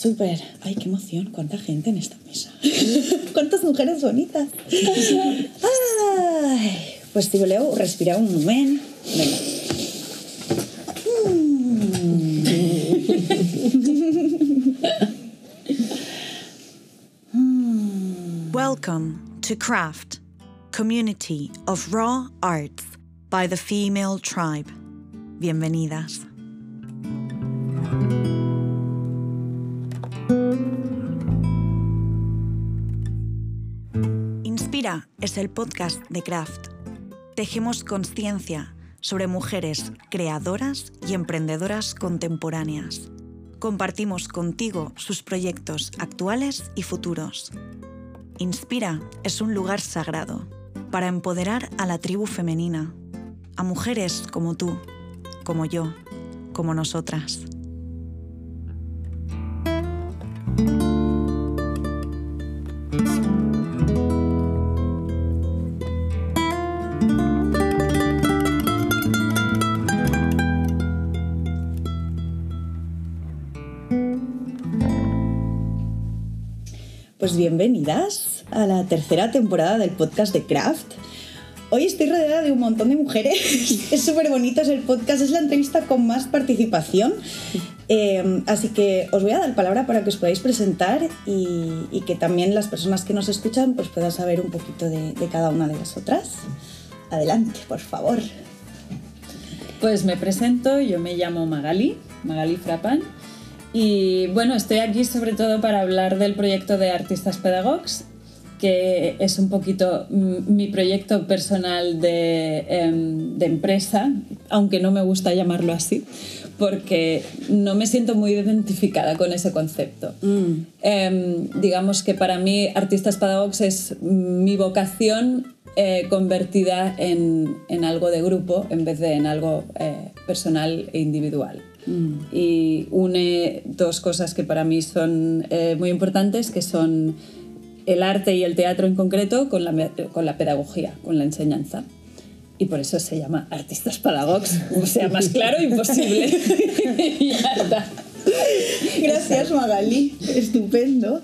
Súper. Ay, qué emoción. Cuánta gente en esta mesa. Cuántas mujeres bonitas. Ay, pues voleu respirar un moment. Vinga. Welcome to Craft, community of raw arts by the female tribe. Bienvenidas. Es el podcast de Craft. Tejemos conciencia sobre mujeres creadoras y emprendedoras contemporáneas. Compartimos contigo sus proyectos actuales y futuros. Inspira es un lugar sagrado para empoderar a la tribu femenina, a mujeres como tú, como yo, como nosotras. Pues bienvenidas a la tercera temporada del podcast de Craft. Hoy estoy rodeada de un montón de mujeres. es súper bonito, es el podcast, es la entrevista con más participación. Eh, así que os voy a dar palabra para que os podáis presentar y, que también las personas que nos escuchan pues puedan saber un poquito de, de cada una de vosotras. Adelante, por favor. Pues me presento, yo me llamo Magali, Magali Frapan, y bueno, estoy aquí sobre todo para hablar del proyecto de Artistas Pedagogs, que es un poquito mm, mi proyecto personal de, em, de empresa, aunque no me gusta llamarlo así, porque no me siento muy identificada con ese concepto. Em, digamos que para mí Artistas Pedagogs es mi vocación eh, convertida en, en algo de grupo en vez de en algo eh, personal e individual. Y une dos cosas que para mí son eh, muy importantes, que son el arte y el teatro en concreto con la, me- con la pedagogía, con la enseñanza. Y por eso se llama Artistas Pedagogs. O sea, más claro, imposible. y ya está. Gracias, Magali. Estupendo.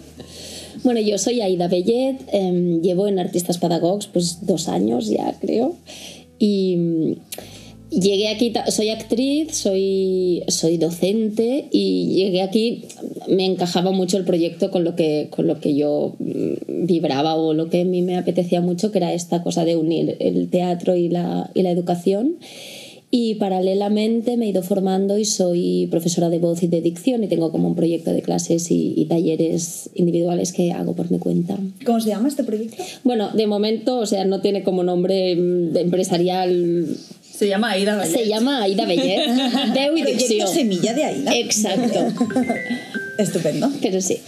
Bueno, yo soy Aida Bellet, em, llevo en Artistas Pedagogs pues dos años ya creo y llegué aquí, soy actriz, soy, soy docente y llegué aquí, me encajaba mucho el proyecto con lo que, con lo que yo mm, vibraba o lo que a mí me apetecía mucho, que era esta cosa de unir el teatro y la, y la educación. Y paralelamente me he ido formando y soy profesora de voz y de dicción y tengo como un proyecto de clases y, y talleres individuales que hago por mi cuenta. ¿Cómo se llama este proyecto? Bueno, de momento, o sea, no tiene como nombre mm, empresarial. Se llama Aida Vallet. Se llama Aida Bellet. Veu y Proyecto. Semilla de Aida. Exacto. Estupendo. Pero sí.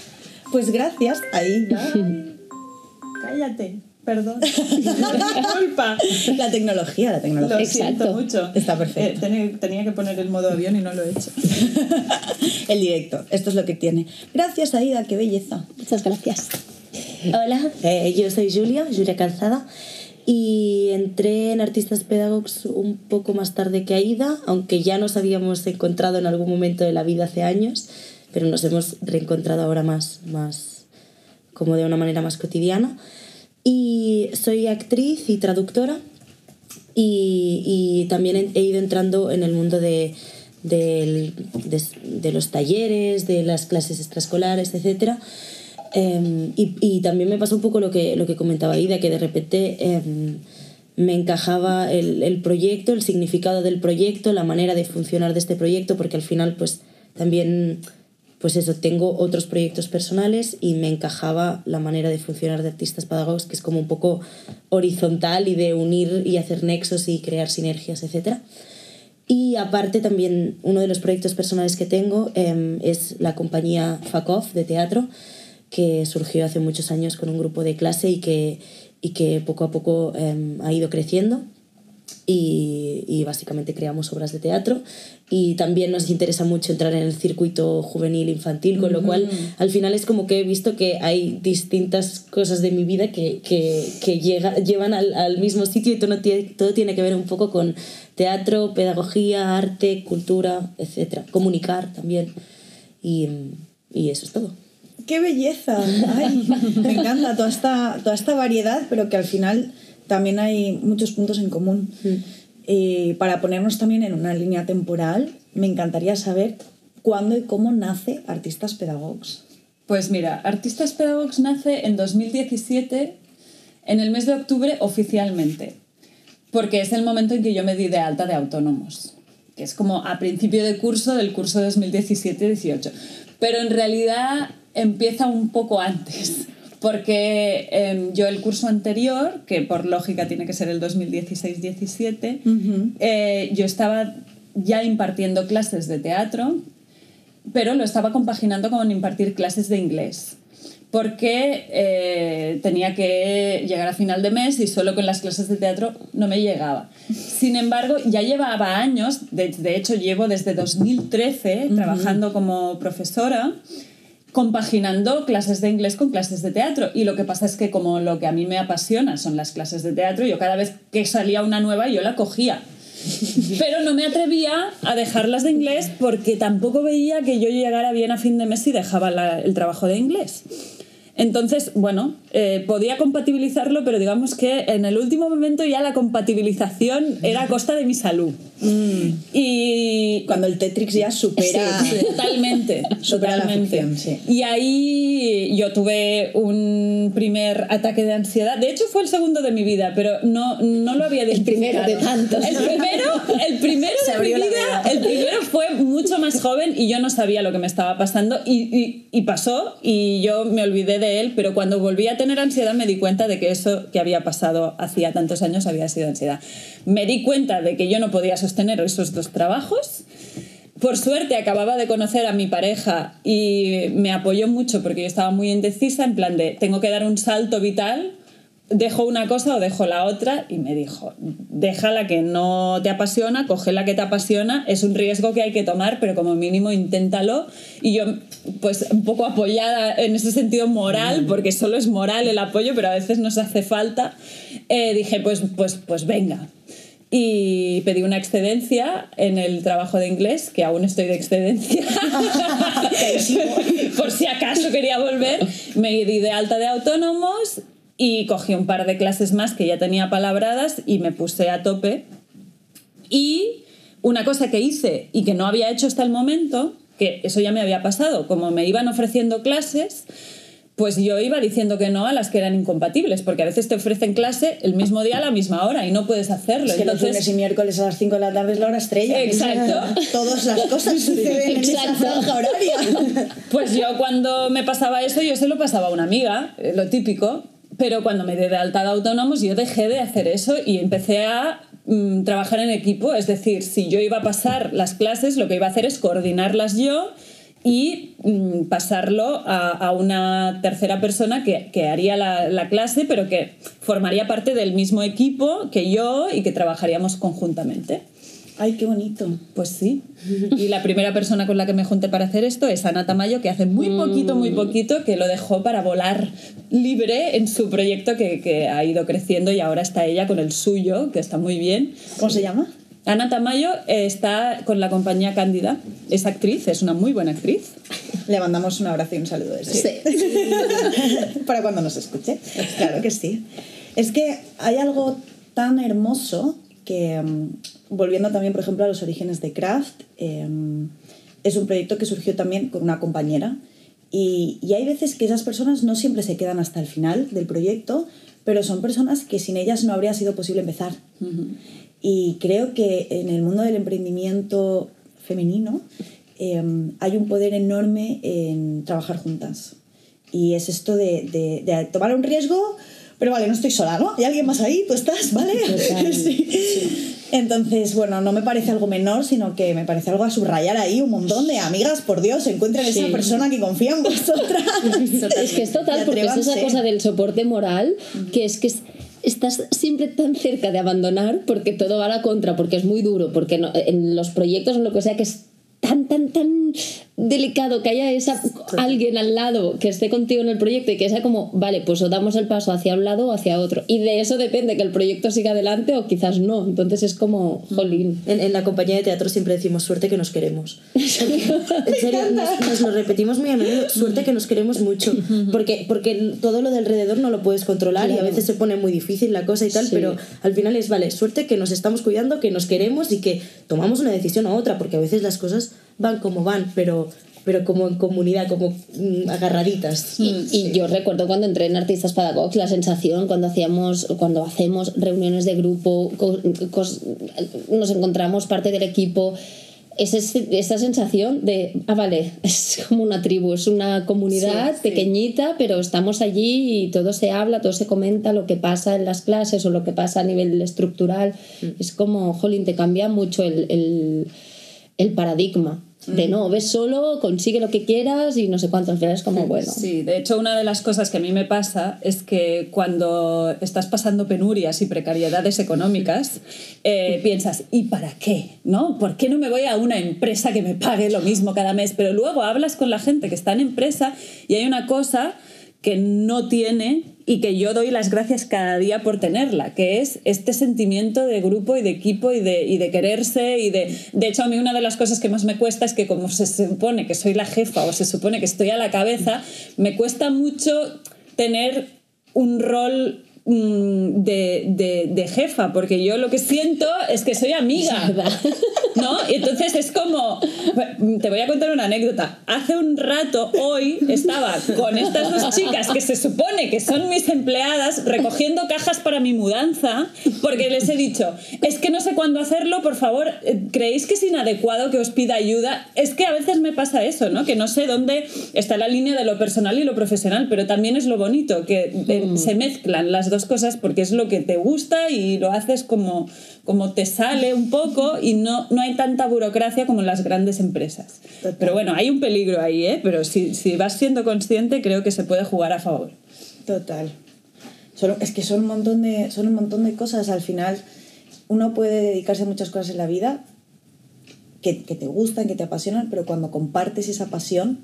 Pues gracias, Aida. Cállate, perdón. Disculpa. La tecnología, la Lo tecnología. siento Exacto. mucho. Está perfecto. Eh, tenía, tenía que poner el modo avión y no lo he hecho. El directo, esto es lo que tiene. Gracias, Aida, qué belleza. Muchas gracias. Hola, eh, yo soy Julia, Julia Calzada, y entré en Artistas Pedagogs un poco más tarde que Aida, aunque ya nos habíamos encontrado en algún momento de la vida hace años, pero nos hemos reencontrado ahora más, más como de una manera más cotidiana. Y soy actriz y traductora, y, y también he- ido entrando en el mundo de, del- de, de los talleres, de las clases extraescolares, etc. Em, y, y también me pasó un poco lo que, lo que comentaba Ida, que de repente em, me encajaba el, el proyecto, el significado del proyecto, la manera de funcionar de este proyecto, porque al final pues también pues eso, tengo otros proyectos personales y me encajaba la manera de funcionar de artistas pedagogos, que es como un poco horizontal y de unir y hacer nexos y crear sinergias, etc. Y aparte también uno de los proyectos personales que tengo em, es la compañía FACOF de teatro, que surgió hace muchos años con un grupo de clase y que, y que poco a poco em, ha ido creciendo y, y básicamente creamos obras de teatro y también nos interesa mucho entrar en el circuito juvenil infantil, con lo cual al final es como que he visto que hay distintas cosas de mi vida que, que, que llega, llevan al, al mismo sitio y todo, tiene, todo tiene que ver un poco con teatro, pedagogía, arte, cultura, etcétera Comunicar también. Y, Y eso es todo. ¡Qué belleza! Ay, me encanta toda esta, toda esta variedad, pero que al final también hay muchos puntos en común. Eh, para ponernos también en una línea temporal, me encantaría saber cuándo y cómo nace Artistas Pedagogs. Pues mira, Artistas Pedagogs nace en 2017, en el mes de octubre oficialmente, porque es el momento en que yo me di de alta de autónomos, que es como a principio de curso del curso 2017-18. Pero en realidad empieza un poco antes, porque em, yo el curso anterior, que por lógica tiene que ser el 2016-17, eh, yo estaba ya impartiendo clases de teatro, pero lo estaba compaginando con impartir clases de inglés porque eh, tenía que llegar a final de mes y solo con las clases de teatro no me llegaba. Sin embargo, ya llevaba años, de, de hecho llevo desde 2013 trabajando como profesora compaginando clases de inglés con clases de teatro. Y lo que pasa es que como lo que a mí me apasiona son las clases de teatro, yo cada vez que salía una nueva yo la cogía. Pero no me atrevía a dejarlas de inglés porque tampoco veía que yo llegara bien a fin de mes y dejaba el trabajo de inglés. Entonces, bueno, eh, podía compatibilizarlo, pero digamos que en el último momento ya la compatibilización era a costa de mi salud. Mm. Y cuando el Tetrix ya supera totalmente, supera totalmente. la ficción, sí. Y ahí yo tuve un primer ataque de ansiedad. De hecho fue el segundo de mi vida, pero no, no lo había El primero de tantos. El primero, el primero de mi vida, veda. el primero fue mucho más joven y yo no sabía lo que me estaba pasando y, y- y pasó y yo me olvidé de él, pero cuando volví a tener ansiedad me di cuenta de que eso que había pasado hacía tantos años había sido ansiedad. Me di cuenta de que yo no podía sostener esos dos trabajos. Por suerte acababa de conocer a mi pareja y me apoyó mucho porque yo estaba muy indecisa, en plan de tengo que dar un salto vital, dejo una cosa o dejo la otra y me dijo, deja la que no te apasiona, coge la que te apasiona, es un riesgo que hay que tomar, pero como mínimo inténtalo. Y yo, pues un poco apoyada en ese sentido moral, porque solo es moral el apoyo, pero a veces nos hace falta, eh, dije, pues, pues, pues venga. Y pedí una excedencia en el trabajo de inglés, que aún estoy de excedencia. Por si acaso quería volver. Me di de alta de autónomos y cogí un par de clases más que ya tenía palabradas y me puse a tope. Y una cosa que hice y que no había hecho hasta el momento, que eso ya me había pasado, como me iban ofreciendo clases, pues yo iba diciendo que no a las que eran incompatibles, porque a veces te ofrecen clase el mismo día a la misma hora y no puedes hacerlo. Es que los lunes y miércoles a las 5 de la tarde es la hora estrella. Exacto. Todas las cosas suceden en esa franja horaria. Pues yo cuando me pasaba eso, yo se lo pasaba a una amiga, eh, lo típico, pero cuando me di de alta de autónomos yo dejé de hacer eso y empecé a mm, trabajar en equipo, es decir, si yo iba a pasar las clases, lo que iba a hacer es coordinarlas yo y mm, pasarlo a, a una tercera persona que, que haría la, la clase, pero que formaría parte del mismo equipo que yo y que trabajaríamos conjuntamente. Ay, qué bonito. Pues sí. Y la primera persona con la que me junté para hacer esto es Ana Tamayo, que hace muy poquito, muy poquito, que lo dejó para volar libre en su proyecto que, que ha ido creciendo y ahora está ella con el suyo, que está muy bien. ¿Cómo se llama? Ana Tamayo está con la compañía Cándida, es actriz, es una muy buena actriz. Le mandamos un abrazo y un saludo desde Sí. para cuando nos escuche. Claro que sí. Es que hay algo tan hermoso que, mm, volviendo también, por ejemplo, a los orígenes de Craft, em, es un proyecto que surgió también con una compañera. Y, y hay veces que esas personas no siempre se quedan hasta el final del proyecto, pero son personas que sin ellas no habría sido posible empezar. Y creo que en el mundo del emprendimiento femenino em, hay un poder enorme en trabajar juntas. Y es esto de, de- de tomar un riesgo, pero vale, no estoy sola, ¿no? Hay alguien más ahí, tú estás, ¿vale? Sí. Entonces, bueno, no me parece algo menor, sino que me parece algo a subrayar ahí un montón de amigas, por Dios, encuentren esa Sí. persona que confía en vosotras. Es que es total, porque es esa cosa del soporte moral, que es que es- estás siempre tan cerca de abandonar porque todo va a la contra, porque es muy duro, porque no- en los proyectos, en lo que sea, que es tan, tan, tan delicado que haya esa, alguien al lado que esté contigo en el proyecto y que sea como, vale, pues o damos el paso hacia un lado o hacia otro. Y de eso depende que el proyecto siga adelante o quizás no. Entonces es como, jolín. En, en la compañía de teatro siempre decimos suerte que nos queremos. en serio, nos, nos lo repetimos muy a menudo, suerte que nos queremos mucho. Porque, porque todo lo de alrededor no lo puedes controlar y a veces se pone muy difícil la cosa y tal, Sí. pero al final es, vale, suerte que nos estamos cuidando, que nos queremos y que tomamos una decisión a otra, porque a veces las cosas van como van, pero, pero como en comunidad, como mm, agarraditas. Y, y yo recuerdo cuando entré en Artistas Pedagogs, la sensación cuando hacíamos, cuando hacemos reuniones de grupo, co- nos encontramos parte del equipo, es esa sensación de, ah, vale, es como una tribu, es una comunidad Sí, sí. pequeñita, pero estamos allí y todo se habla, todo se comenta, lo que pasa en las clases o lo que pasa a nivel estructural. Es como, jolín, te cambia mucho el, el, el paradigma. De no, ves solo, consigue lo que quieras y no sé cuánto. Al final es como, bueno. Sí, de hecho una de las cosas que a mí me pasa es que cuando estás pasando penurias y precariedades económicas, eh, piensas, ¿y para qué? ¿No? ¿Por qué no me voy a una empresa que me pague lo mismo cada mes? Pero luego hablas con la gente que está en empresa y hay una cosa que no tiene y que yo doy las gracias cada día por tenerla, que es este sentimiento de grupo y de equipo y de, y de quererse y de... De hecho, a mí una de las cosas que más me cuesta es que como se supone que soy la jefa o se supone que estoy a la cabeza, me cuesta mucho tener un rol de, de- de jefa, porque yo lo que siento es que soy amiga. ¿No? Y entonces es como. Te voy a contar una anécdota. Hace un rato, hoy, estaba con estas dos chicas que se supone que son mis empleadas recogiendo cajas para mi mudanza, porque les he dicho, es que no sé cuándo hacerlo, por favor, eh, ¿creéis que es inadecuado que os pida ayuda? Es que a veces me pasa eso, ¿no? Que no sé dónde está la línea de lo personal y lo profesional, pero también es lo bonito, que eh, se mezclan las dos cosas porque es lo que te gusta y lo haces como, como te sale un poco y no, no hay tanta burocracia como en las grandes empresas. Total. Pero bueno, hay un peligro ahí, ¿eh? Pero si, si vas siendo consciente, creo que se puede jugar a favor. Total. Solo, es que son un, montón de, son un montón de cosas. Al final, uno puede dedicarse a muchas cosas en la vida que, que te gustan, que te apasionan, pero cuando compartes esa pasión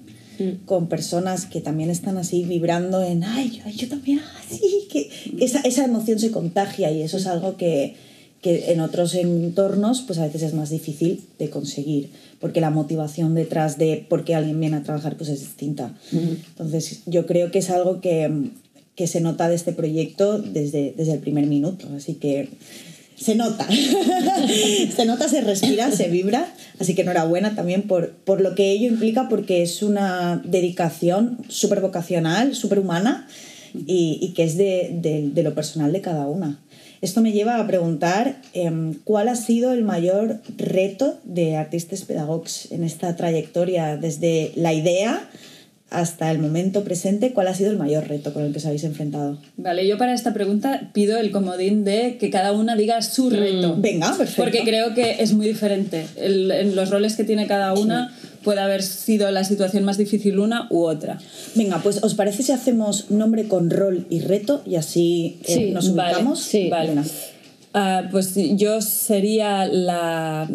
con personas que también están así vibrando en, ay, yo, también, así, que esa, esa emoción se contagia y eso es algo que, que en otros entornos pues a veces es más difícil de conseguir porque la motivación detrás de por qué alguien viene a trabajar pues es distinta. Entonces yo creo que es algo que, que se nota de este proyecto desde, desde el primer minuto, así que se nota, se nota, se respira, se vibra, así que enhorabuena también por, por lo que ello implica, porque es una dedicación súper vocacional, súper humana y, y que es de, de- de lo personal de cada una. Esto me lleva a preguntar em, cuál ha sido el mayor reto de Artistas Pedagogs en esta trayectoria, desde la idea hasta el momento presente, cuál ha sido el mayor reto con el que os habéis enfrentado. Vale, yo para esta pregunta pido el comodín de que cada una diga su reto. Venga, perfecto. Porque creo que es muy diferente. El- en los roles que tiene cada una puede haber sido la situación más difícil una u otra. Venga, pues ¿os parece si hacemos nombre con rol y reto y así eh, Sí, nos vale, ubicamos? sí. Vale. Venga. Ah, pues yo sería la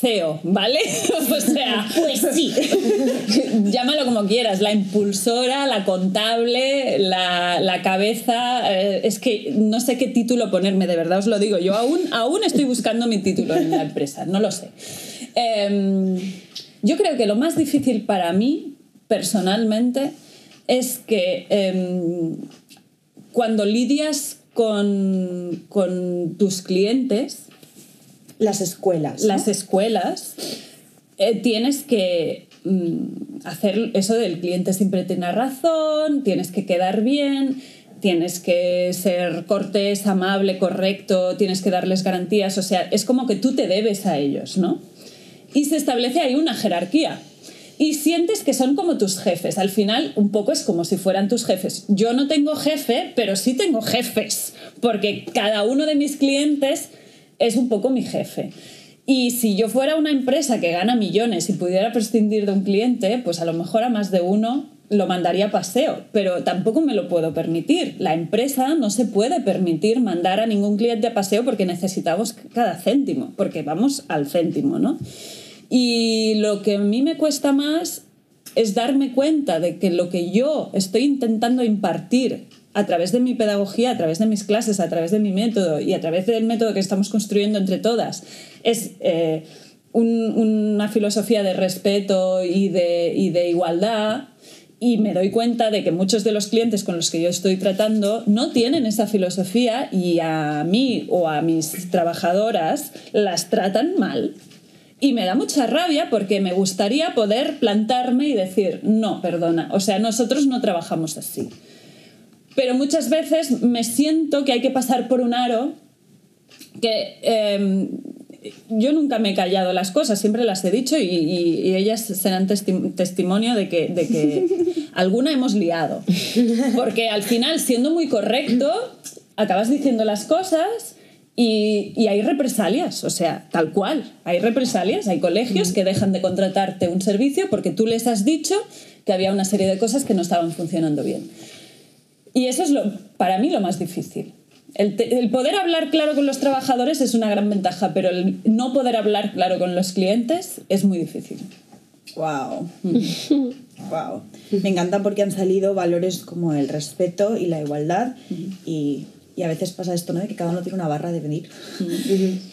CEO, ¿vale? o sea, Pues sí. llámalo como quieras, la impulsora, la contable, la, la cabeza, eh, es que no sé qué título ponerme, de verdad os lo digo, yo aún, aún estoy buscando mi título en la empresa, no lo sé. Em, yo creo que lo más difícil para mí, personalmente, es que em, cuando lidias con, con tus clientes, Las escuelas. ¿no? las escuelas, eh, tienes que mm, hacer eso del cliente siempre tiene razón, tienes que quedar bien, tienes que ser cortés, amable, correcto, tienes que darles garantías, o sea, es como que tú te debes a ellos, ¿no? Y se establece ahí una jerarquía. Y sientes que son como tus jefes. Al final, un poco es como si fueran tus jefes. Yo no tengo jefe, pero sí tengo jefes, porque cada uno de mis clientes es un poco mi jefe. Y si yo fuera una empresa que gana millones y pudiera prescindir de un cliente, pues a lo mejor a más de uno lo mandaría a paseo, pero tampoco me lo puedo permitir. La empresa no se puede permitir mandar a ningún cliente a paseo porque necesitamos cada céntimo, porque vamos al céntimo, ¿no? Y lo que a mí me cuesta más es darme cuenta de que lo que yo estoy intentando impartir a través de mi pedagogía, a través de mis clases, a través de mi método y a través del método que estamos construyendo entre todas, es eh, un- una filosofía de respeto y de, y de igualdad. Y me doy cuenta de que muchos de los clientes con los que yo estoy tratando no tienen esa filosofía y a mí o a mis trabajadoras las tratan mal. Y me da mucha rabia porque me gustaría poder plantarme y decir, no, perdona, o sea, nosotros no trabajamos así. Pero muchas veces me siento que hay que pasar por un aro que eh, yo nunca me he callado las cosas, siempre las he dicho y, y- y ellas serán testi- testimonio de que, de que alguna hemos liado. Porque al final, siendo muy correcto, acabas diciendo las cosas y, y hay represalias, o sea, tal cual, hay represalias, hay colegios que dejan de contratarte un servicio porque tú les has dicho que había una serie de cosas que no estaban funcionando bien. Y eso es lo, para mí lo más difícil. El, te- el poder hablar claro con los trabajadores es una gran ventaja, pero el no poder hablar claro con los clientes es muy difícil. Wow. wow. Me encanta porque han salido valores como el respeto y la igualdad y, y a veces pasa esto, ¿no? De que cada uno tiene una barra de venir.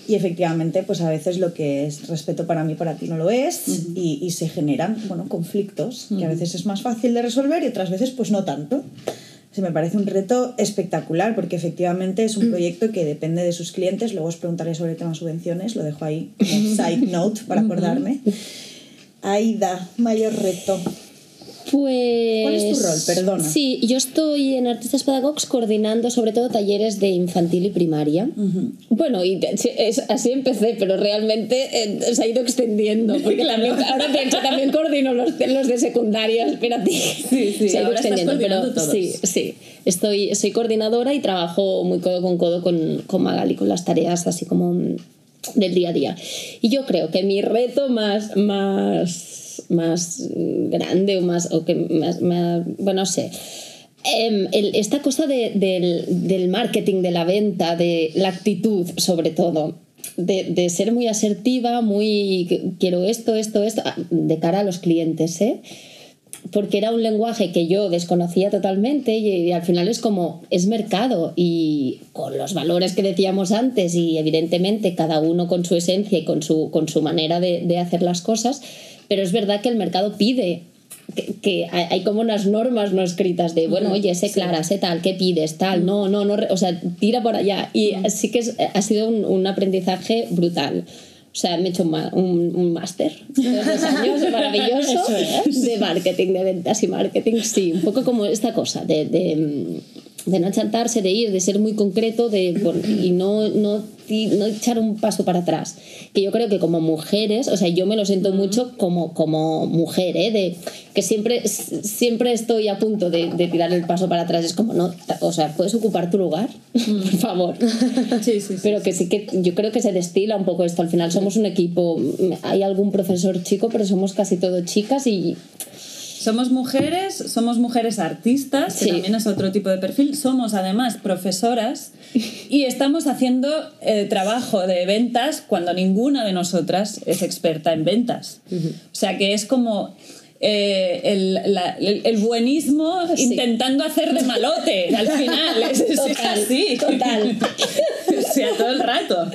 Y efectivamente, pues a veces lo que es respeto para mí, para ti no lo es y, y se generan, bueno, conflictos que a veces es más fácil de resolver y otras veces pues no tanto. Se me parece un reto espectacular porque efectivamente es un proyecto que depende de sus clientes. Luego os preguntaré sobre el tema subvenciones, lo dejo ahí como side note para acordarme. Aida, mayor reto. Pues. ¿Cuál es tu rol? Perdona. Sí, yo estoy en Artistas Pedagogs coordinando sobre todo talleres de infantil y primaria. Bueno, y es- así empecé, pero realmente eh, se ha ido extendiendo. Porque también, ahora pienso, también coordino los, de- los de secundaria, espérate. Sí, sí, se ha ido extendiendo, pero todos. sí, sí. Estoy, soy coordinadora y trabajo muy codo con codo con, con Magali, con las tareas así como mm, del día a día. Y yo creo que mi reto más, más, más mm, grande o más, o que más, más- bueno, no sé, em, el- esta cosa de- del, del marketing, de la venta, de la actitud sobre todo. De, de ser muy asertiva, muy quiero esto, esto, esto, ah, de cara a los clientes, ¿eh? porque era un lenguaje que yo desconocía totalmente y, y al final es como es mercado y con los valores que decíamos antes y evidentemente cada uno con su esencia y con su, con su manera de, de hacer las cosas, pero es verdad que el mercado pide que, que hay, como unas normas no escritas de, bueno, oye, sé clara, sé tal, ¿qué pides? Tal, no, no, no, o sea, tira por allá. Y sí que es- ha sido un, un aprendizaje brutal. O sea, me he hecho un, máster de dos años maravilloso de marketing, de ventas y marketing. Sí, un poco como esta cosa de, de, de no chantarse, de ir, de ser muy concreto de, y no, no, no echar un paso para atrás. Que yo creo que como mujeres, o sea, yo me lo siento mucho como, como mujer, ¿eh? de que siempre, siempre estoy a punto de, de tirar el paso para atrás. Es como, no, o sea, ¿puedes ocupar tu lugar? por favor. Sí, sí, sí. Pero que sí que yo creo que se destila un poco esto. Al final somos un equipo. Hay algún profesor chico, pero somos casi todo chicas y Somos mujeres, somos mujeres artistas, que también es otro tipo de perfil. Somos además profesoras y estamos haciendo eh, trabajo de ventas cuando ninguna de nosotras es experta en ventas. O sea que es como eh, el, la- el- el buenismo Sí. intentando hacer de malote al final. Es, es Total, así. total. o sea, todo el rato.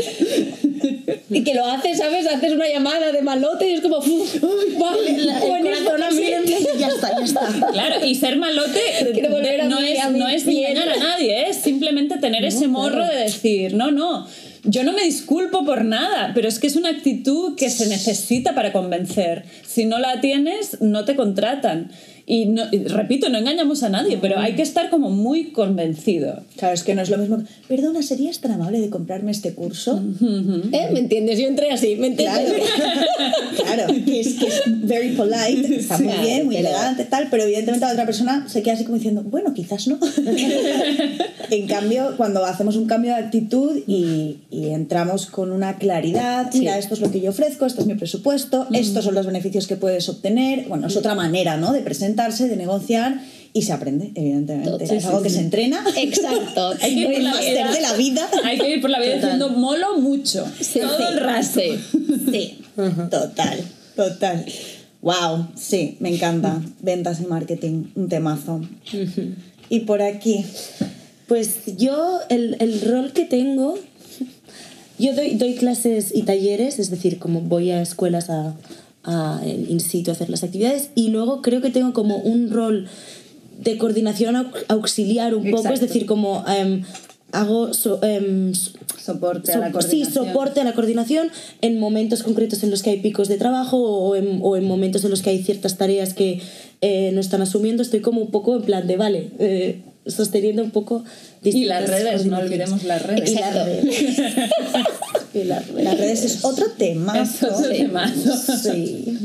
Y que lo haces, ¿sabes? Haces una llamada de malote y es como. "Uf, vale, a sí". y ya está, ya está. Claro, y ser malote de- no, mi- es, a no es piel. engañar a nadie, es simplemente tener ese morro de decir, no, no, yo no me disculpo por nada, pero es que es una actitud que se necesita para convencer. Si no la tienes, no te contratan. Y, no- y repito, no engañamos a nadie, pero hay que estar como muy convencido. Claro, es que no es lo mismo. Perdona, ¿serías tan amable de comprarme este curso? ¿Eh? ¿Me entiendes? Yo entré así, ¿me entiendes? Claro, claro, que es, que es very polite, está muy Claro, bien, muy pero- elegante, tal, pero evidentemente la otra persona se queda así como diciendo, bueno, quizás no. en cambio, cuando hacemos un cambio de actitud y, y entramos con una claridad, mira, esto es lo que yo ofrezco, esto es mi presupuesto, estos son los beneficios que puedes obtener, bueno, es otra manera, ¿no? De presentarse, de negociar y se aprende, evidentemente. Sí, es sí, algo que se entrena. Exacto. Hay que ir por la vida. de la vida. Hay que ir por la vida Total. diciendo molo mucho, todo el rato. sí, sí. Total, total. Wow, sí, me encanta. Ventas y marketing, un temazo. Y por aquí. Pues yo, el, el rol que tengo, yo doy, doy clases y talleres, es decir, como voy a escuelas a, a in situ a hacer las actividades, y luego creo que tengo como un rol de coordinación au- auxiliar un poco, es Exacto. decir, como em, hago so- em, Soporte a la So- sí, coordinación. soporte a la coordinación en momentos concretos en los que hay picos de trabajo o en, o en momentos en los que hay ciertas tareas que eh, no están asumiendo. Estoy como un poco en plan de, vale, eh, sosteniendo un poco Y las redes, no olvidemos las redes. Y las redes. Y las redes. Las redes es otro tema. Es otro temazo. Sí,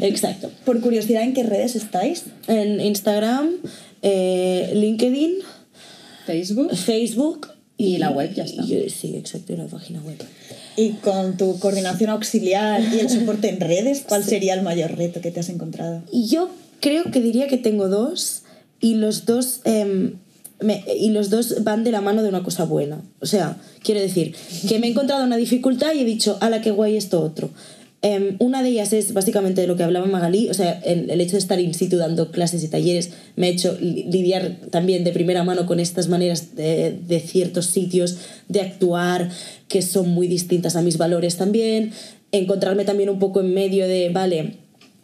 exacto. Por curiosidad, ¿en qué redes estáis? En Instagram, eh, LinkedIn, Facebook. Facebook Y la web, ya está. y- sí, exacto, y la página web. Y con tu coordinación auxiliar y el soporte en redes, ¿cuál sería el mayor reto que te has encontrado? Yo creo que diría que tengo dos y los dos em, me- y los dos van de la mano de una cosa buena. O sea, quiero decir que me he encontrado una dificultad y he dicho, ala, qué guay esto otro. Em, una de ellas es básicamente de lo que hablaba Magalí, o sea, el, el hecho de estar in situ dando clases y talleres me ha hecho li- lidiar también de primera mano con estas maneras de, de ciertos sitios de actuar que son muy distintas a mis valores también, encontrarme también un poco en medio de, vale,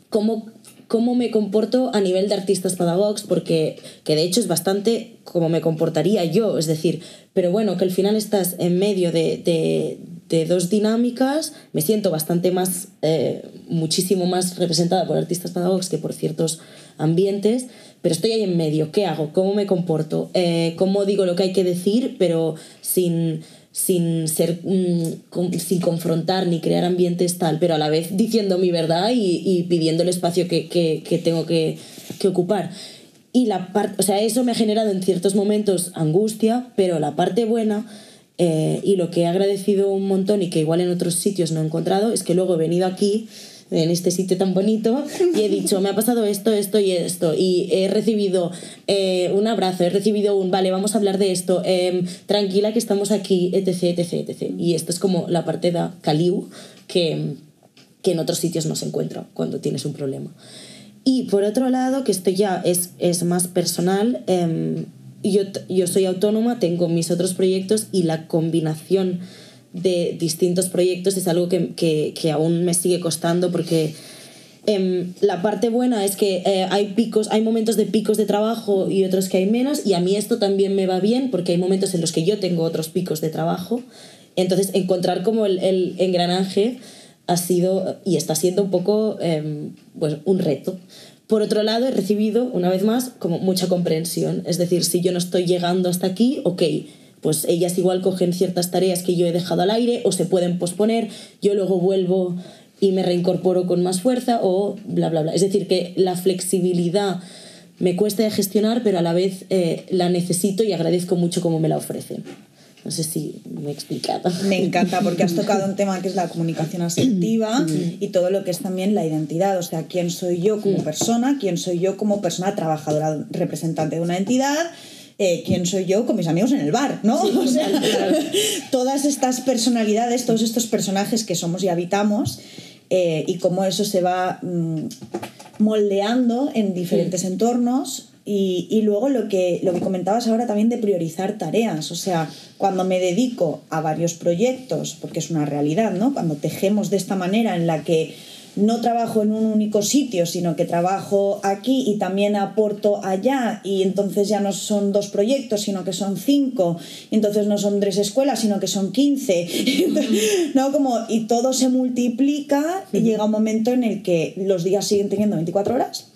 cómo, cómo me comporto a nivel de artistas pedagogos, porque que de hecho es bastante como me comportaría yo, es decir, pero bueno, que al final estás en medio de, de- de dos dinámicas, me siento bastante más, eh, muchísimo más representada por artistas pedagogos que por ciertos ambientes, pero estoy ahí en medio, ¿qué hago? ¿Cómo me comporto? Eh, ¿Cómo digo lo que hay que decir, pero sin sin ser mm, sin confrontar ni crear ambientes tal, pero a la vez diciendo mi verdad y, y pidiendo el espacio que, que- que tengo que, que ocupar. Y la parte, o sea, eso me ha generado en ciertos momentos angustia, pero la parte buena eh, y lo que he agradecido un montón y que igual en otros sitios no he encontrado es que luego he venido aquí en este sitio tan bonito y he dicho, me ha pasado esto, esto y esto y he recibido eh, un abrazo, he recibido un, vale, vamos a hablar de esto, em, tranquila que estamos aquí, etc, etc, etc. Y esto es como la parte de Caliu que, que en otros sitios no se encuentra cuando tienes un problema. Y por otro lado, que esto ya es, es más personal, em, yo, yo soy autónoma, tengo mis otros proyectos y la combinación de distintos proyectos es algo que, que, que aún me sigue costando porque em, la parte buena es que eh, hay picos, hay momentos de picos de trabajo y otros que hay menos y a mí esto también me va bien porque hay momentos en los que yo tengo otros picos de trabajo. Entonces encontrar como el, el engranaje ha sido y está siendo un poco em, pues, un reto. Por otro lado, he recibido, una vez más, como mucha comprensión. Es decir, si yo no estoy llegando hasta aquí, ok, pues ellas igual cogen ciertas tareas que yo he dejado al aire o se pueden posponer, yo luego vuelvo y me reincorporo con más fuerza o bla, bla, bla. Es decir, que la flexibilidad me cuesta de gestionar, pero a la vez eh, la necesito y agradezco mucho cómo me la ofrecen. No sé si me he explicado. Me encanta porque has tocado un tema que es la comunicación asertiva y todo lo que es también la identidad, o sea, quién soy yo como persona, quién soy yo como persona trabajadora, representante de una entidad, eh, quién soy yo con mis amigos en el bar, ¿no? O sea, todas estas personalidades, todos estos personajes que somos y habitamos eh, y cómo eso se va mm, moldeando en diferentes entornos y, y luego lo que, lo que comentabas ahora también de priorizar tareas, o sea, cuando me dedico a varios proyectos, porque es una realidad, ¿no? Cuando tejemos de esta manera en la que no trabajo en un único sitio, sino que trabajo aquí y también aporto allá. Y entonces ya no son dos proyectos, sino que son cinco, y entonces no son tres escuelas, sino que son quince, ¿no? Como, y todo se multiplica y llega un momento en el que los días siguen teniendo 24 horas,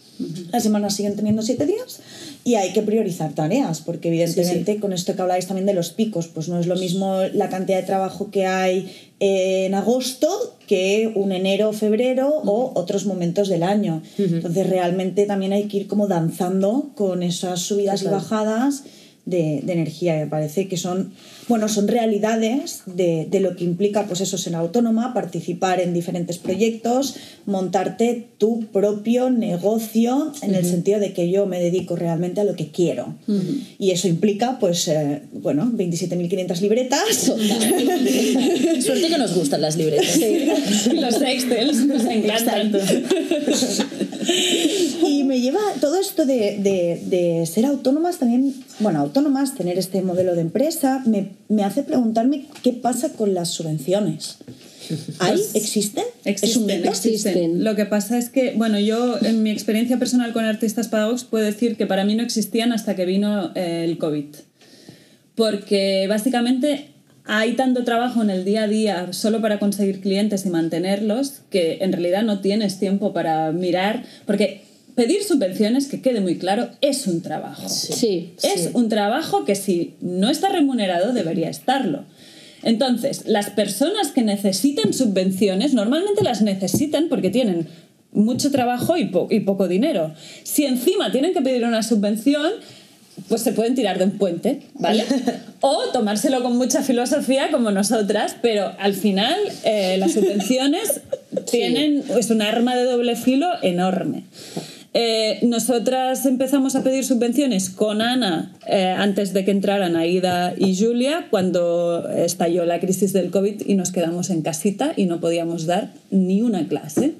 las semanas siguen teniendo 7 días y hay que priorizar tareas, porque evidentemente con esto que habláis también de los picos, pues no es lo mismo la cantidad de trabajo que hay en agosto que un enero, febrero o otros momentos del año. Entonces realmente también hay que ir como danzando con esas subidas y bajadas de, de energía. Me parece que son, bueno, son realidades de, de, lo que implica pues eso, ser autónoma, participar en diferentes proyectos, montarte tu propio negocio en el sentido de que yo me dedico realmente a lo que quiero. Y eso implica, pues, eh, bueno, 27.500 libretas. Suerte que nos gustan las libretas. Los Excels nos encantan. y me lleva todo esto de, de, de, ser autónomas también, bueno, autónomas, tener este modelo de empresa, me, me hace preguntarme qué pasa con las subvenciones. ¿Hay? Pues, ¿Existen? Existen, ¿Es un mito? existen. Lo que pasa es que, bueno, yo en mi experiencia personal con artistas pedagogos puedo decir que para mí no existían hasta que vino eh, el COVID. Porque básicamente hay tanto trabajo en el día a día solo para conseguir clientes y mantenerlos que en realidad no tienes tiempo para mirar, porque pedir subvenciones, que quede muy claro, es un trabajo. Sí. Es sí. un trabajo que si no está remunerado debería estarlo. Entonces, las personas que necesitan subvenciones normalmente las necesitan porque tienen mucho trabajo y, po y poco dinero. Si encima tienen que pedir una subvención, pues se pueden tirar de un puente, ¿vale? O tomárselo con mucha filosofía como nosotras, pero al final eh, las subvenciones tienen, es un arma de doble filo enorme. Eh, nosotras empezamos a pedir subvenciones con Ana eh, antes de que entraran Aida y Julia cuando estalló la crisis del COVID y nos quedamos en casita y no podíamos dar ni una clase.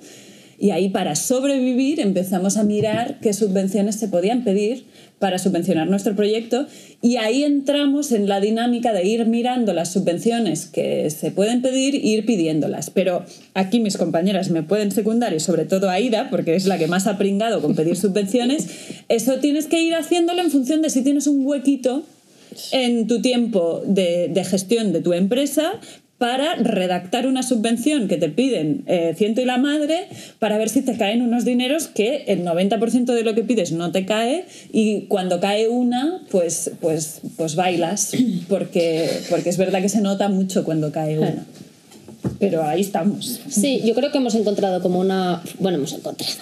Y ahí para sobrevivir empezamos a mirar qué subvenciones se podían pedir para subvencionar nuestro proyecto y ahí entramos en la dinámica de ir mirando las subvenciones que se pueden pedir e ir pidiéndolas. Pero aquí mis compañeras me pueden secundar y sobre todo Aida, porque es la que más ha pringado con pedir subvenciones, eso tienes que ir haciéndolo en función de si tienes un huequito en tu tiempo de, de gestión de tu empresa para redactar una subvención que te piden eh, ciento y la madre para ver si te caen unos dineros que el 90% de lo que pides no te cae y cuando cae una pues pues pues bailas porque porque es verdad que se nota mucho cuando cae una. Pero ahí estamos. Sí, yo creo que hemos encontrado como una... Bueno, hemos encontrado...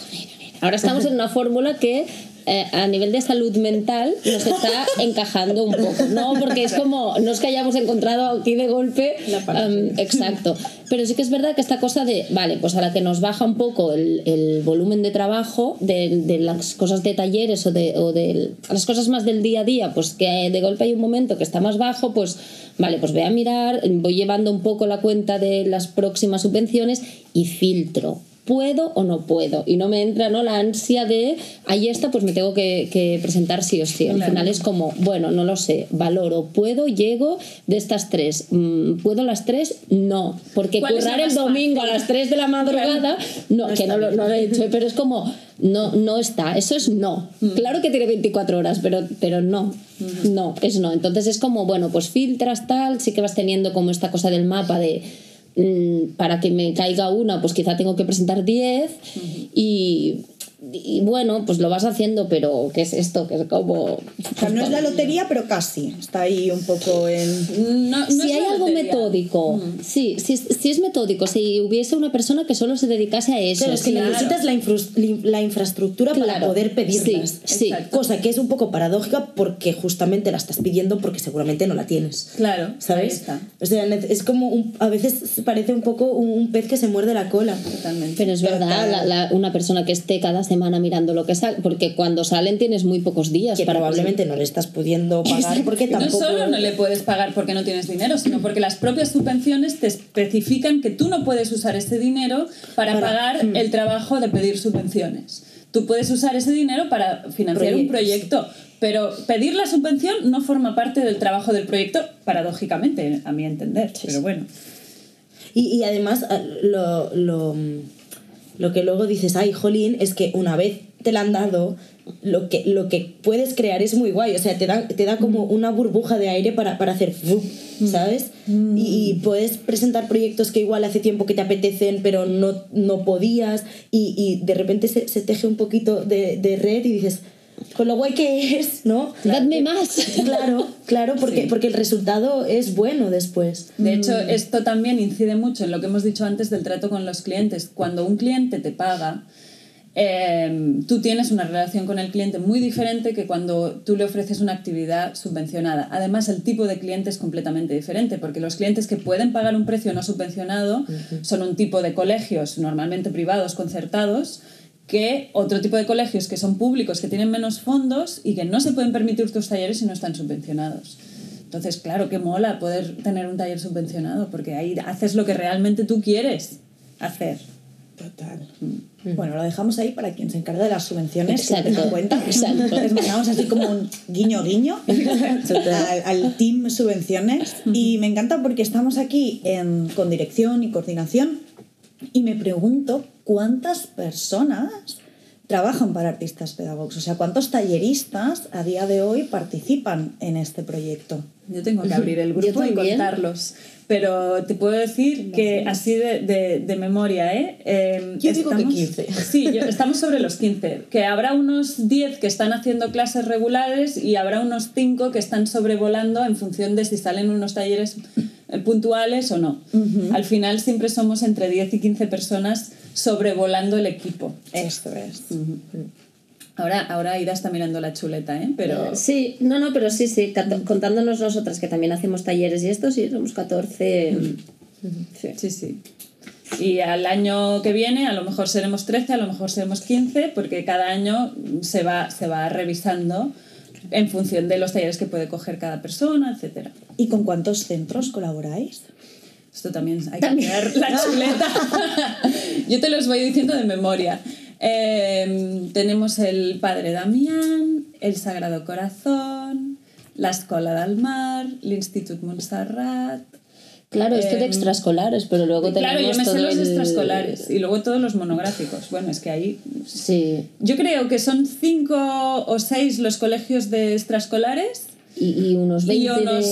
Ahora estamos en una fórmula que eh, a nivel de salud mental nos está encajando un poco, ¿no? Porque es como, no es que hayamos encontrado aquí de golpe, um, exacto, pero sí que es verdad que esta cosa de, vale, pues a la que nos baja un poco el, el volumen de trabajo, de, de, las cosas de talleres o de, o de las cosas más del día a día, pues que de golpe hay un momento que está más bajo, pues vale, pues voy a mirar, voy llevando un poco la cuenta de las próximas subvenciones y filtro puedo o no puedo. Y no me entra ¿no? la ansia de, ahí está, pues me tengo que, que presentar sí o sí. Al claro. final es como, bueno, no lo sé, valoro, puedo, llego de estas tres. ¿Puedo las tres? No. Porque currar el domingo fácil? a las tres de la madrugada, no, no que no lo, no lo, he hecho, pero es como, no, no está. Eso es no. Mm. Claro que tiene 24 horas, pero, pero no. Mm. No, es no. Entonces es como, bueno, pues filtras tal, sí que vas teniendo como esta cosa del mapa de para que me caiga una, pues quizá tengo que presentar 10 uh -huh. y, y, bueno, pues lo vas haciendo, pero ¿qué es esto? Que es como... O sea, no es la lotería, pero casi. Está ahí un poco en... No, no si hay algo lotería. metódico, mm. sí, si, si, es metódico, si hubiese una persona que solo se dedicase a eso. Claro, es que claro. necesitas la, infra la infraestructura claro. para poder pedirlas. Sí, sí. Cosa que es un poco paradójica porque justamente la estás pidiendo porque seguramente no la tienes. Claro, ¿sabes? O sea, es como un, a veces parece un poco un pez que se muerde la cola. Totalmente. Pero es verdad, la, la, una persona que esté cada semana mirando lo que sale, porque cuando salen tienes muy pocos días. Que para probablemente no le estás pudiendo pagar porque tampoco... No solo no le puedes pagar porque no tienes dinero, sino porque las propias subvenciones te especifican que tú no puedes usar ese dinero para, para pagar mm. el trabajo de pedir subvenciones. Tú puedes usar ese dinero para financiar Proyectos. un proyecto, pero pedir la subvención no forma parte del trabajo del proyecto, paradójicamente, a mi entender. Sí. Pero bueno. Y, y además, lo, lo lo que luego dices, ay, jolín, es que una vez te la han dado, lo que, lo que puedes crear es muy guay. O sea, te da, te da como una burbuja de aire para, para hacer, ¿sabes? Mm. Y, y, puedes presentar proyectos que igual hace tiempo que te apetecen, pero no, no podías. Y, y de repente se, se, teje un poquito de, de red y dices, con lo guay que es, ¿no? Dadme más. Claro, claro, porque, sí. porque el resultado es bueno después. De hecho, esto también incide mucho en lo que hemos dicho antes del trato con los clientes. Cuando un cliente te paga, eh, tú tienes una relación con el cliente muy diferente que cuando tú le ofreces una actividad subvencionada. Además, el tipo de cliente es completamente diferente, porque los clientes que pueden pagar un precio no subvencionado son un tipo de colegios, normalmente privados, concertados, que otro tipo de colegios que son públicos, que tienen menos fondos y que no se pueden permitir tus talleres si no están subvencionados. Entonces, claro que mola poder tener un taller subvencionado, porque ahí haces lo que realmente tú quieres hacer. Total. Bueno, lo dejamos ahí para quien se encargue de las subvenciones. Exacto, cuenta. exacto. Les mandamos así como un guiño guiño al, al team subvenciones. Y me encanta porque estamos aquí en- con dirección y coordinación. Y me pregunto cuántas personas trabajan para artistas pedagogos. O sea, cuántos talleristas a día de hoy participan en este proyecto. Yo tengo que abrir el grupo y contarlos. Pero te puedo decir que así de, de- de memoria, ¿eh? Eh, Yo digo que 15. Sí, yo- estamos sobre los 15. Que habrá unos 10 que están haciendo clases regulares y habrá unos 5 que están sobrevolando en función de si salen unos talleres eh, puntuales o no. Al final siempre somos entre 10 y 15 personas sobrevolando el equipo. Esto es. Ahora, ahora Aida está mirando la chuleta, ¿eh? Pero... Sí, no, no, pero sí, sí, contándonos nosotras que también hacemos talleres y esto, sí, somos 14. Sí. Sí, sí. Y al año que viene a lo mejor seremos 13, a lo mejor seremos 15, porque cada año se va, se va revisando en función de los talleres que puede coger cada persona, etc. ¿Y con cuántos centros colaboráis? Esto también hay que mirar la chuleta. Yo te los voy diciendo de memoria. Eh, tenemos el Padre Damián, el Sagrado Corazón, la Escola del Mar, l'Institut Montserrat, Claro, esto de Em, extraescolares, pero luego tenemos Claro, yo me sé los el- extraescolares y luego todos los monográficos. Bueno, es que ahí. Sí, Yo creo que son cinco o seis los colegios de extraescolares. Y, y unos 20 Y unos-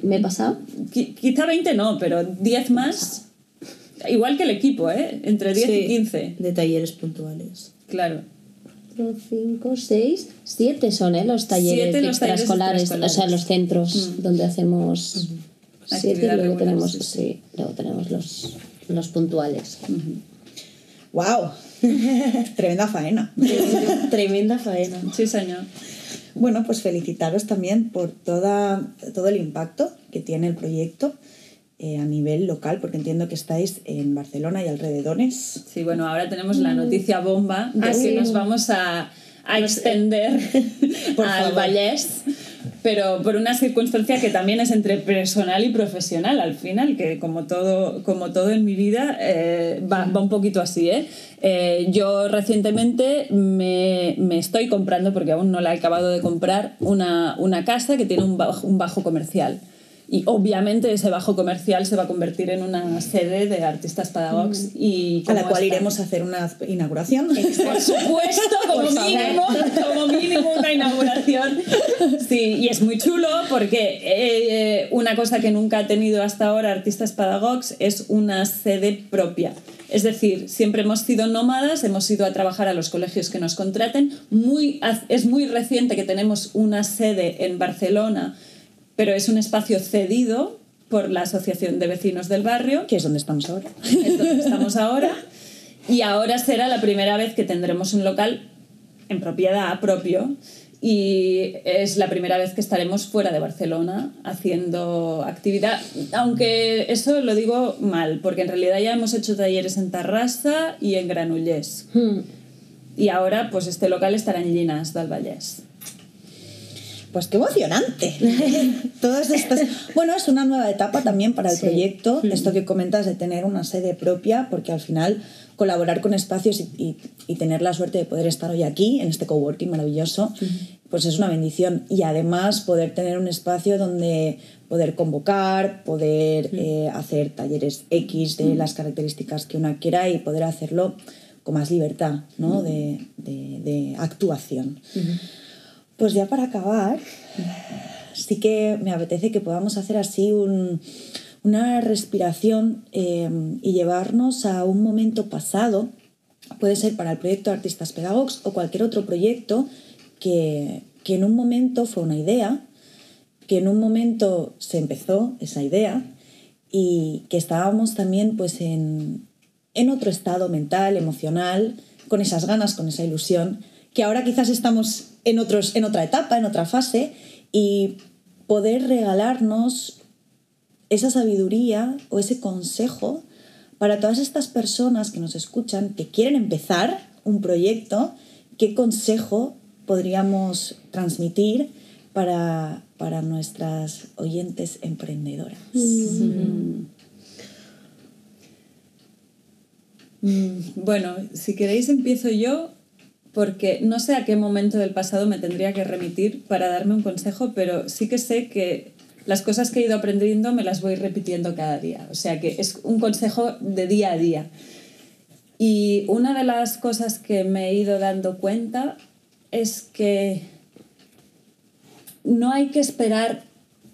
de... ¿Me he pasado? Qui- Quizá 20 no, pero 10 más. Igual que el equipo, ¿eh? Entre 10 y Sí, 15. De talleres puntuales. Claro. 5, 6, 7 son ¿eh? los talleres Siete extraescolares, o sea, los centros donde hacemos 7 Actividad y luego tenemos, sí, sí, luego tenemos los, los puntuales. ¡Wow! Tremenda faena. Tremenda faena. Sí, señor. Bueno, pues felicitaros también por toda, todo el impacto que tiene el proyecto eh, a nivel local, porque entiendo que estáis en Barcelona y alrededores. Sí, bueno, ahora tenemos la noticia bomba de que nos vamos a, a extender Por al. Vallés, pero por una circunstancia que también es entre personal y profesional al final, que como todo, como todo en mi vida eh, va, va un poquito así. ¿eh? Eh, yo recientemente me, me estoy comprando, porque aún no la he acabado de comprar, una, una casa que tiene un bajo, un bajo comercial. Y obviamente ese bajo comercial se va a convertir en una sede de artistas pedagogs y A la cual está- iremos a hacer una inauguración. por supuesto, como mínimo, como mínimo una inauguración. Sí, y es muy chulo porque eh, una cosa que nunca ha tenido hasta ahora Artistas Pedagogs es una sede propia. Es decir, siempre hemos sido nómadas, hemos ido a trabajar a los colegios que nos contraten. Muy, es muy reciente que tenemos una sede en Barcelona, pero es un espacio cedido por la Asociación de Vecinos del Barrio que es donde estamos ahora. es donde estamos ahora. Y ahora será la primera vez que tendremos un local en propiedad propio y es la primera vez que estaremos fuera de Barcelona haciendo actividad, aunque eso lo digo mal, porque en realidad ya hemos hecho talleres en Tarrasa y en Granollers. Hmm. Y ahora pues este local estará en Llinas del Vallès. Pues qué emocionante. Todas estas. Bueno, es una nueva etapa también para el Sí. Mm. proyecto. Esto que comentas de tener una sede propia, porque al final colaborar con espacios y, y- y tener la suerte de poder estar hoy aquí, en este coworking maravilloso, pues es una bendición. Y además poder tener un espacio donde poder convocar, poder eh, hacer talleres X de las características que una quiera y poder hacerlo con más libertad ¿no? de, de- de actuación. Pues ya para acabar, sí que me apetece que podamos hacer así un- una respiración eh, y llevarnos a un momento pasado, puede ser para el proyecto Artistas Pedagogs o cualquier otro proyecto que, que en un momento fue una idea, que en un momento se empezó esa idea y que estábamos también pues en, en otro estado mental, emocional, con esas ganas, con esa ilusión, que ahora quizás estamos en, otros, en otra etapa, en otra fase, y poder regalarnos esa sabiduría o ese consejo para todas estas personas que nos escuchan, que quieren empezar un proyecto, ¿qué consejo podríamos transmitir para, para nuestras oyentes emprendedoras? Mm. Mm, bueno, si queréis empiezo yo porque no sé a qué momento del pasado me tendría que remitir para darme un consejo, pero sí que sé que las cosas que he ido aprendiendo me las voy repitiendo cada día. O sea que es un consejo de día a día. Y una de las cosas que me he ido dando cuenta es que no hay que esperar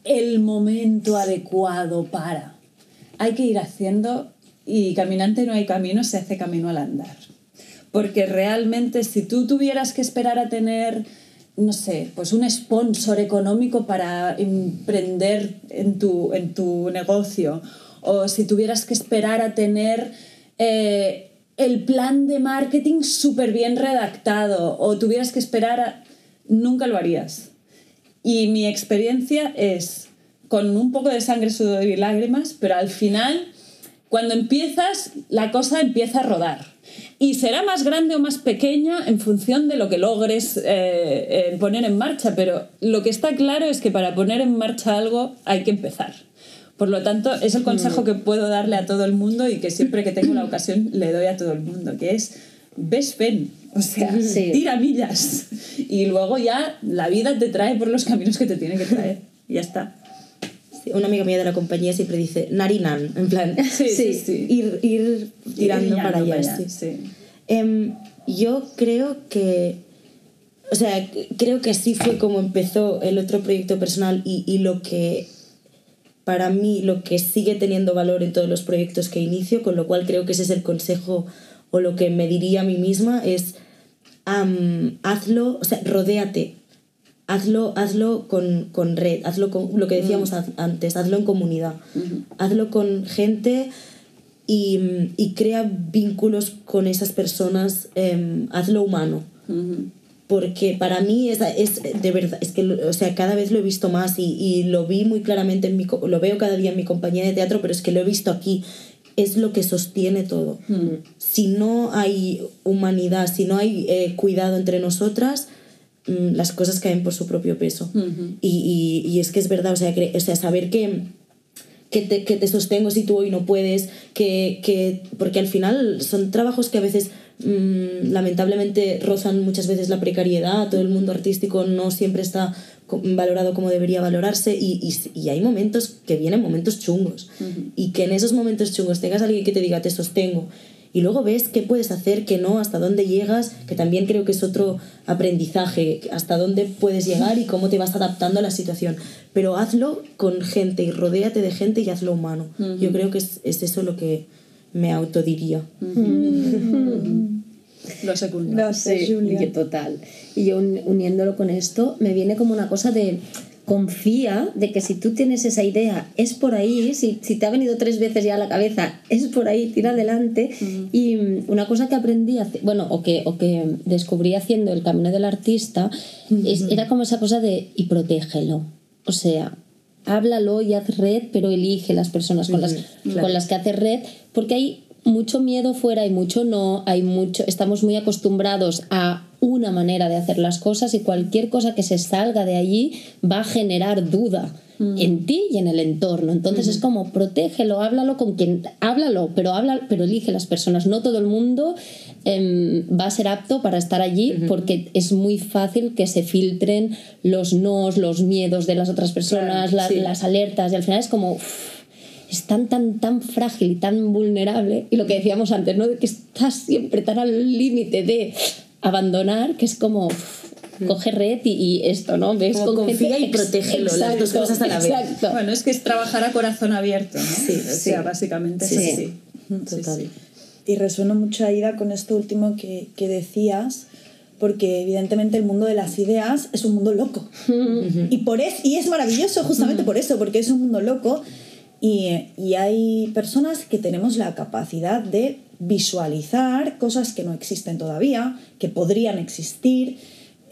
el momento adecuado para. Hay que ir haciendo y caminante no hay camino, se hace camino al andar. Porque realmente si tú tuvieras que esperar a tener, no sé, pues un sponsor económico para emprender en tu, en tu negocio, o si tuvieras que esperar a tener eh, el plan de marketing súper bien redactado, o tuvieras que esperar a... Nunca lo harías. Y mi experiencia es con un poco de sangre, sudor y lágrimas, pero al final cuando empiezas, la cosa empieza a rodar. Y será más grande o más pequeña en función de lo que logres eh, eh, poner en marcha, pero lo que está claro es que para poner en marcha algo hay que empezar. Por lo tanto, es el consejo mm. que puedo darle a todo el mundo y que siempre que tengo la ocasión le doy a todo el mundo, que es ves ven, o sea, tira millas y luego ya la vida te trae por los caminos que te tiene que traer. Y ya está una amiga mía de la compañía siempre dice narinan, en plan, sí, sí, Ir, ir, tirando para allá. Em, yo creo que, o sea, creo que así fue como empezó el otro proyecto personal y, y lo que, para mí, lo que sigue teniendo valor en todos los proyectos que inicio, con lo cual creo que ese es el consejo o lo que me diría a mí misma es, hazlo, o sea, rodéate hazlo, hazlo con, con, red, hazlo con lo que decíamos mm. antes, hazlo en comunidad, hazlo con gente y, y, crea vínculos con esas personas, em, hazlo humano. Porque para mí es, es, de verdad, es que o sea, cada vez lo he visto más y, y, lo vi muy claramente, en mi, lo veo cada día en mi compañía de teatro, pero es que lo he visto aquí, es lo que sostiene todo. Si no hay humanidad, si no hay eh, cuidado entre nosotras, Mm, las cosas caen por su propio peso. y, y, y, es que es verdad, o sea, o sea saber que, que, te, que, te, sostengo si tú hoy no puedes, que, que, porque al final son trabajos que a veces mm, lamentablemente rozan muchas veces la precariedad, todo el mundo artístico no siempre está valorado como debería valorarse y, y, y hay momentos que vienen momentos chungos. Y que en esos momentos chungos tengas a alguien que te diga te sostengo y luego ves qué puedes hacer, qué no, hasta dónde llegas, que también creo que es otro aprendizaje, hasta dónde puedes llegar y cómo te vas adaptando a la situación. Pero hazlo con gente y rodéate de gente y hazlo humano. Yo creo que es, es, eso lo que me autodiría. Lo segundo. Lo sé, sí, total. Y yo uniéndolo con esto, me viene como una cosa de confía de que si tú tienes esa idea, es por ahí, si, si te ha venido tres veces ya a la cabeza, es por ahí, tira adelante. Y mm, una cosa que aprendí, bueno, o que, o que descubrí haciendo el camino del artista, era como esa cosa de, y protégelo. O sea, háblalo y haz red, pero elige las personas con, las, con las que haces red, porque hay mucho miedo fuera y mucho no, hay mucho, estamos muy acostumbrados a una manera de hacer las cosas y cualquier cosa que se salga de allí va a generar duda mm. en ti y en el entorno. Entonces es como protégelo, háblalo con quien, háblalo, pero habla, pero elige las personas. No todo el mundo em, va a ser apto para estar allí porque es muy fácil que se filtren los nos, los miedos de las otras personas, las alertas y al final es como es tan, tan, tan frágil y tan vulnerable. Y lo que decíamos antes, ¿no? De que estás siempre tan al límite de abandonar, que es como coge red y, esto, ¿no? ¿Ves? confía y protégelo, las dos cosas a la vez. Bueno, es que es trabajar a corazón abierto, ¿no? Sí, o sea, básicamente sí, es así. Total. Y resueno mucho, Aida, con esto último que, que decías, porque evidentemente el mundo de las ideas es un mundo loco. y, por es, y es maravilloso justamente por eso, porque es un mundo loco y, y hay personas que tenemos la capacidad de visualizar cosas que no existen todavía, que podrían existir,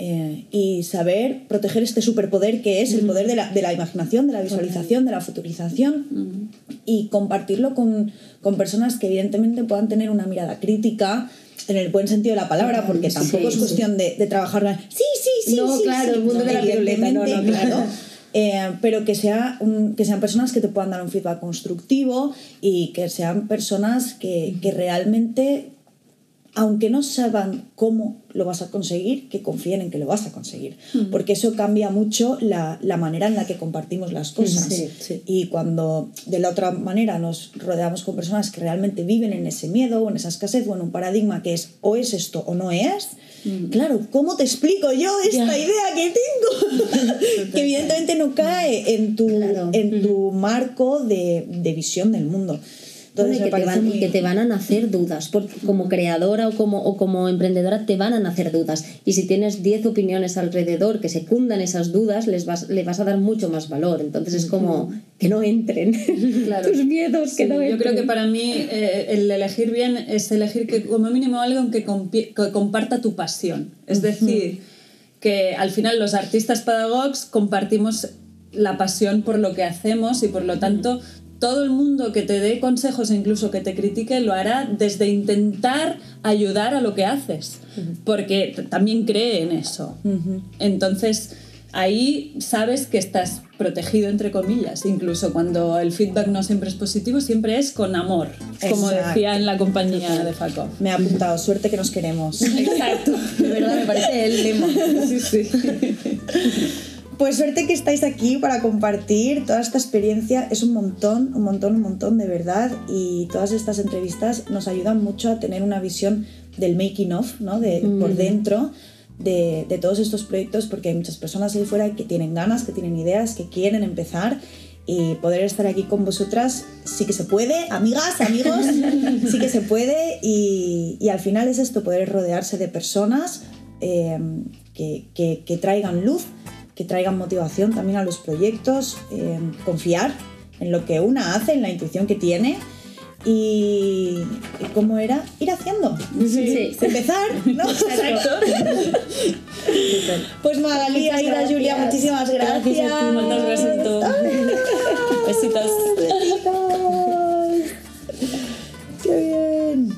eh, y saber proteger este superpoder que es el poder de la, de la imaginación, de la visualización, de la futurización y compartirlo con, con, personas que evidentemente puedan tener una mirada crítica en el buen sentido de la palabra, porque tampoco es cuestión de, de, trabajar. Sí, sí, sí. No, sí, claro, el mundo de la violeta, no, no, claro. Eh, pero que, sea un, que sean personas que te puedan dar un feedback constructivo y que sean personas que, que realmente aunque no sepan cómo lo vas a conseguir, que confíen en que lo vas a conseguir. Mm. Porque eso cambia mucho la, la, manera en la que compartimos las cosas. Sí, sí. Y cuando de la otra manera nos rodeamos con personas que realmente viven en ese miedo o en esa escasez o en un paradigma que es o es esto o no es, mm. claro, ¿cómo te explico yo esta yeah. idea que tengo? que evidentemente no cae en tu, claro. en tu marco de, de visión del mundo. Entonces, que, te van, muy... que, te van, a nacer dudas. Por, como creadora o como, o como emprendedora te van a nacer dudas. Y si tienes 10 opiniones alrededor que secundan esas dudas, les vas, le vas a dar mucho más valor. Entonces es como que no entren claro. tus miedos, sí, que no entren. Yo creo que para mí eh, el elegir bien es elegir que como mínimo algo que, que comparta tu pasión. Es decir, que al final los artistas pedagogos compartimos la pasión por lo que hacemos y por lo tanto todo el mundo que te dé consejos e incluso que te critique lo hará desde intentar ayudar a lo que haces, porque también cree en eso. Entonces, ahí sabes que estás protegido, entre comillas, incluso cuando el feedback no siempre es positivo, siempre es con amor, como decía en la compañía de Faco. Me ha apuntado, suerte que nos queremos. Exacto, de verdad me parece el lema. Sí, sí. Pues suerte que estáis aquí para compartir toda esta experiencia. Es un montón, un montón, un montón de verdad. Y todas estas entrevistas nos ayudan mucho a tener una visión del making of, ¿no? De, mm. Por dentro de, de, todos estos proyectos, porque hay muchas personas ahí fuera que tienen ganas, que tienen ideas, que quieren empezar. Y poder estar aquí con vosotras sí que se puede, amigas, amigos, sí que se puede. Y, y al final es esto, poder rodearse de personas eh, que, que, que traigan luz que traigan motivación también a los proyectos, eh, confiar en lo que una hace, en la intuición que tiene y, y cómo era ir haciendo. Sí. sí. Empezar, ¿no? Exacto. pues Magali, Aida, Julia, muchísimas gracias. Gracias a ti, muchas gracias a todos. Besitos. Besitos. Qué bien.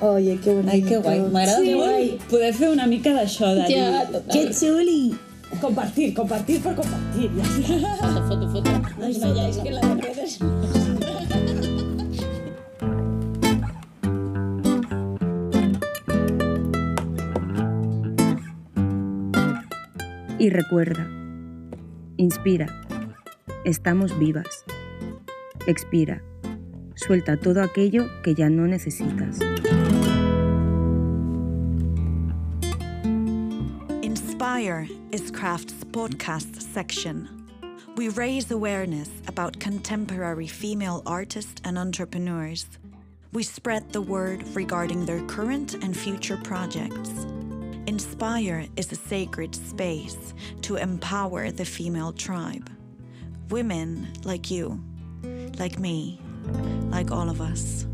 Oye, que bonito. Ai, que guai. M'agrada sí. molt poder fer una mica d'això, de ja, dir... Que xuli! Compartir, compartir por compartir. Foto, foto, foto. No, ya, es que la de redes... Y recuerda, inspira, estamos vivas. Expira, suelta todo aquello que ya no necesitas. Inspire is Craft's podcast section. We raise awareness about contemporary female artists and entrepreneurs. We spread the word regarding their current and future projects. Inspire is a sacred space to empower the female tribe. Women like you, like me, like all of us.